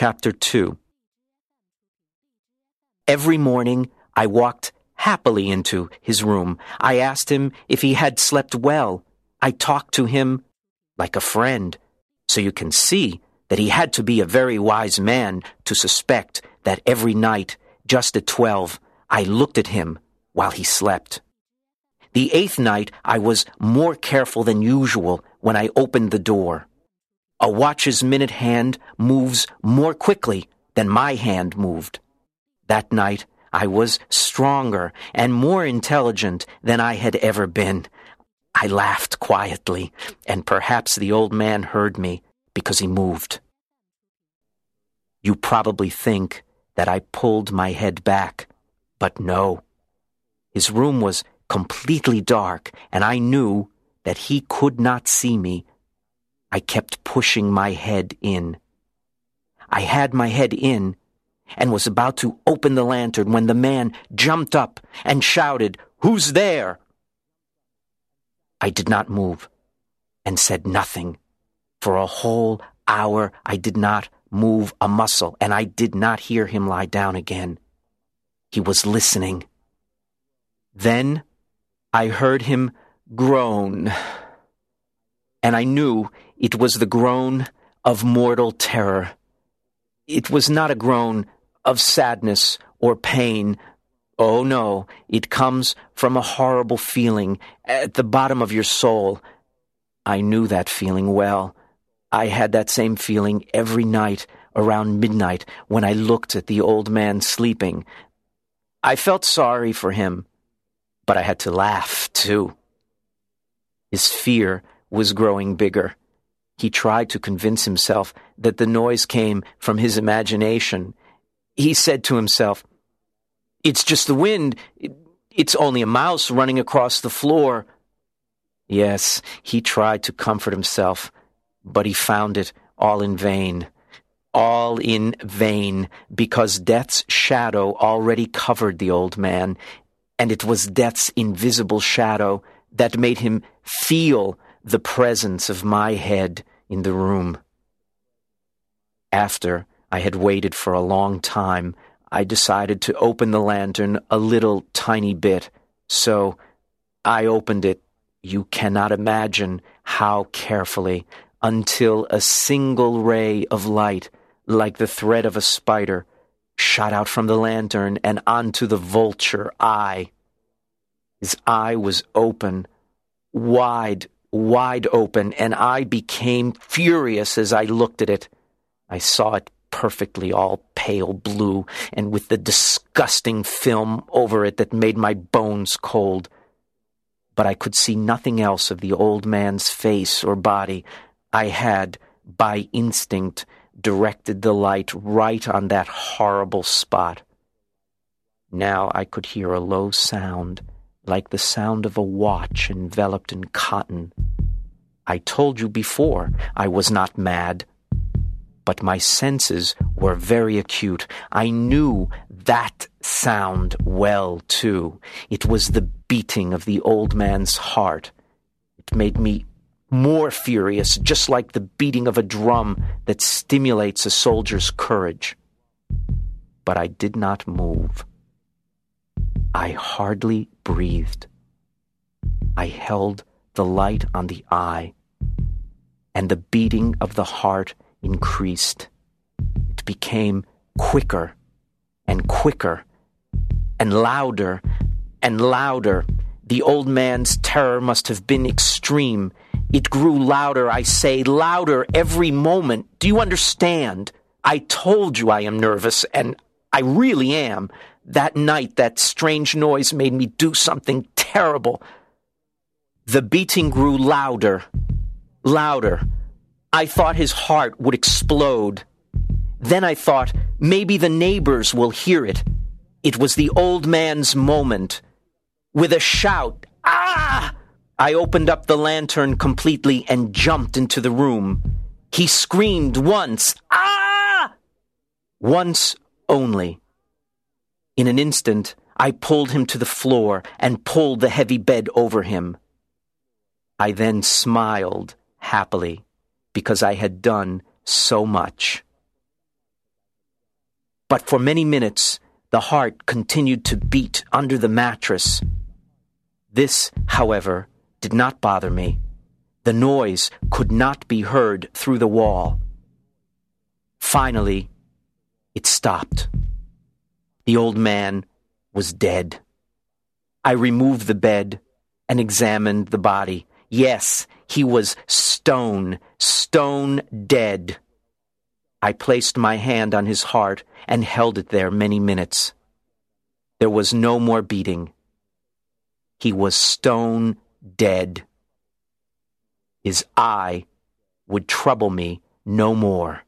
Chapter 2 Every morning I walked happily into his room. I asked him if he had slept well. I talked to him like a friend. So you can see that he had to be a very wise man to suspect that every night, just at twelve, I looked at him while he slept. The eighth night, I was more careful than usual when I opened the door. A watch's minute hand moves more quickly than my hand moved. That night, I was stronger and more intelligent than I had ever been. I laughed quietly, and perhaps the old man heard me because he moved. You probably think that I pulled my head back, but no. His room was completely dark, and I knew that he could not see me. I kept pushing my head in. I had my head in and was about to open the lantern when the man jumped up and shouted, Who's there? I did not move and said nothing. For a whole hour I did not move a muscle, and I did not hear him lie down again. He was listening. Then I heard him groan, and I knew it was the groan of mortal terror. It was not a groan of sadness or pain. Oh no, it comes from a horrible feeling at the bottom of your soul. I knew that feeling well. I had that same feeling every night around midnight when I looked at the old man sleeping. I felt sorry for him, but I had to laugh too. His fear was growing bigger. He tried to convince himself that the noise came from his imagination. He said to himself, It's just the wind. It's only a mouse running across the floor. Yes, he tried to comfort himself, but he found it all in vain. All in vain, because death's shadow already covered the old man, and it was death's invisible shadow that made him feel the presence of my head in the room. After I had waited for a long time, I decided to open the lantern a little tiny bit, so I opened it you cannot imagine how carefully until a single ray of light, like the thread of a spider, shot out from the lantern and onto the vulture eye. His eye was open, wide, wide open, and I became furious as I looked at it. I saw it perfectly all pale blue and with the disgusting film over it that made my bones cold but I could see nothing else of the old man's face or body. I had, by instinct, directed the light right on that horrible spot. Now I could hear a low sound, like the sound of a watch enveloped in cotton. I told you before I was not mad. But my senses were very acute. I knew that sound well, too. It was the beating of the old man's heart. It made me more furious, just like the beating of a drum that stimulates a soldier's courage. But I did not move. I hardly breathed. I held the light on the eye, and the beating of the heart increased. It became quicker and quicker and louder and louder. The old man's terror must have been extreme. It grew louder, I say, louder every moment. Do you understand? I told you I am nervous, and I really am. That night, that strange noise made me do something terrible. The beating grew louder, louder. I thought his heart would explode. Then I thought, maybe the neighbors will hear it. It was the old man's moment. With a shout, ah! I opened up the lantern completely and jumped into the room. He screamed once, ah! Once only. In an instant, I pulled him to the floor and pulled the heavy bed over him. I then smiled happily because I had done so much. but for many minutes the heart continued to beat under the mattress. This, however, did not bother me. The noise could not be heard through the wall. Finally, it stopped. The old man was dead. I removed the bed and examined the body. Yes, he was stone, stone dead. I placed my hand on his heart and held it there many minutes. There was no more beating. He was stone dead. His eye would trouble me no more.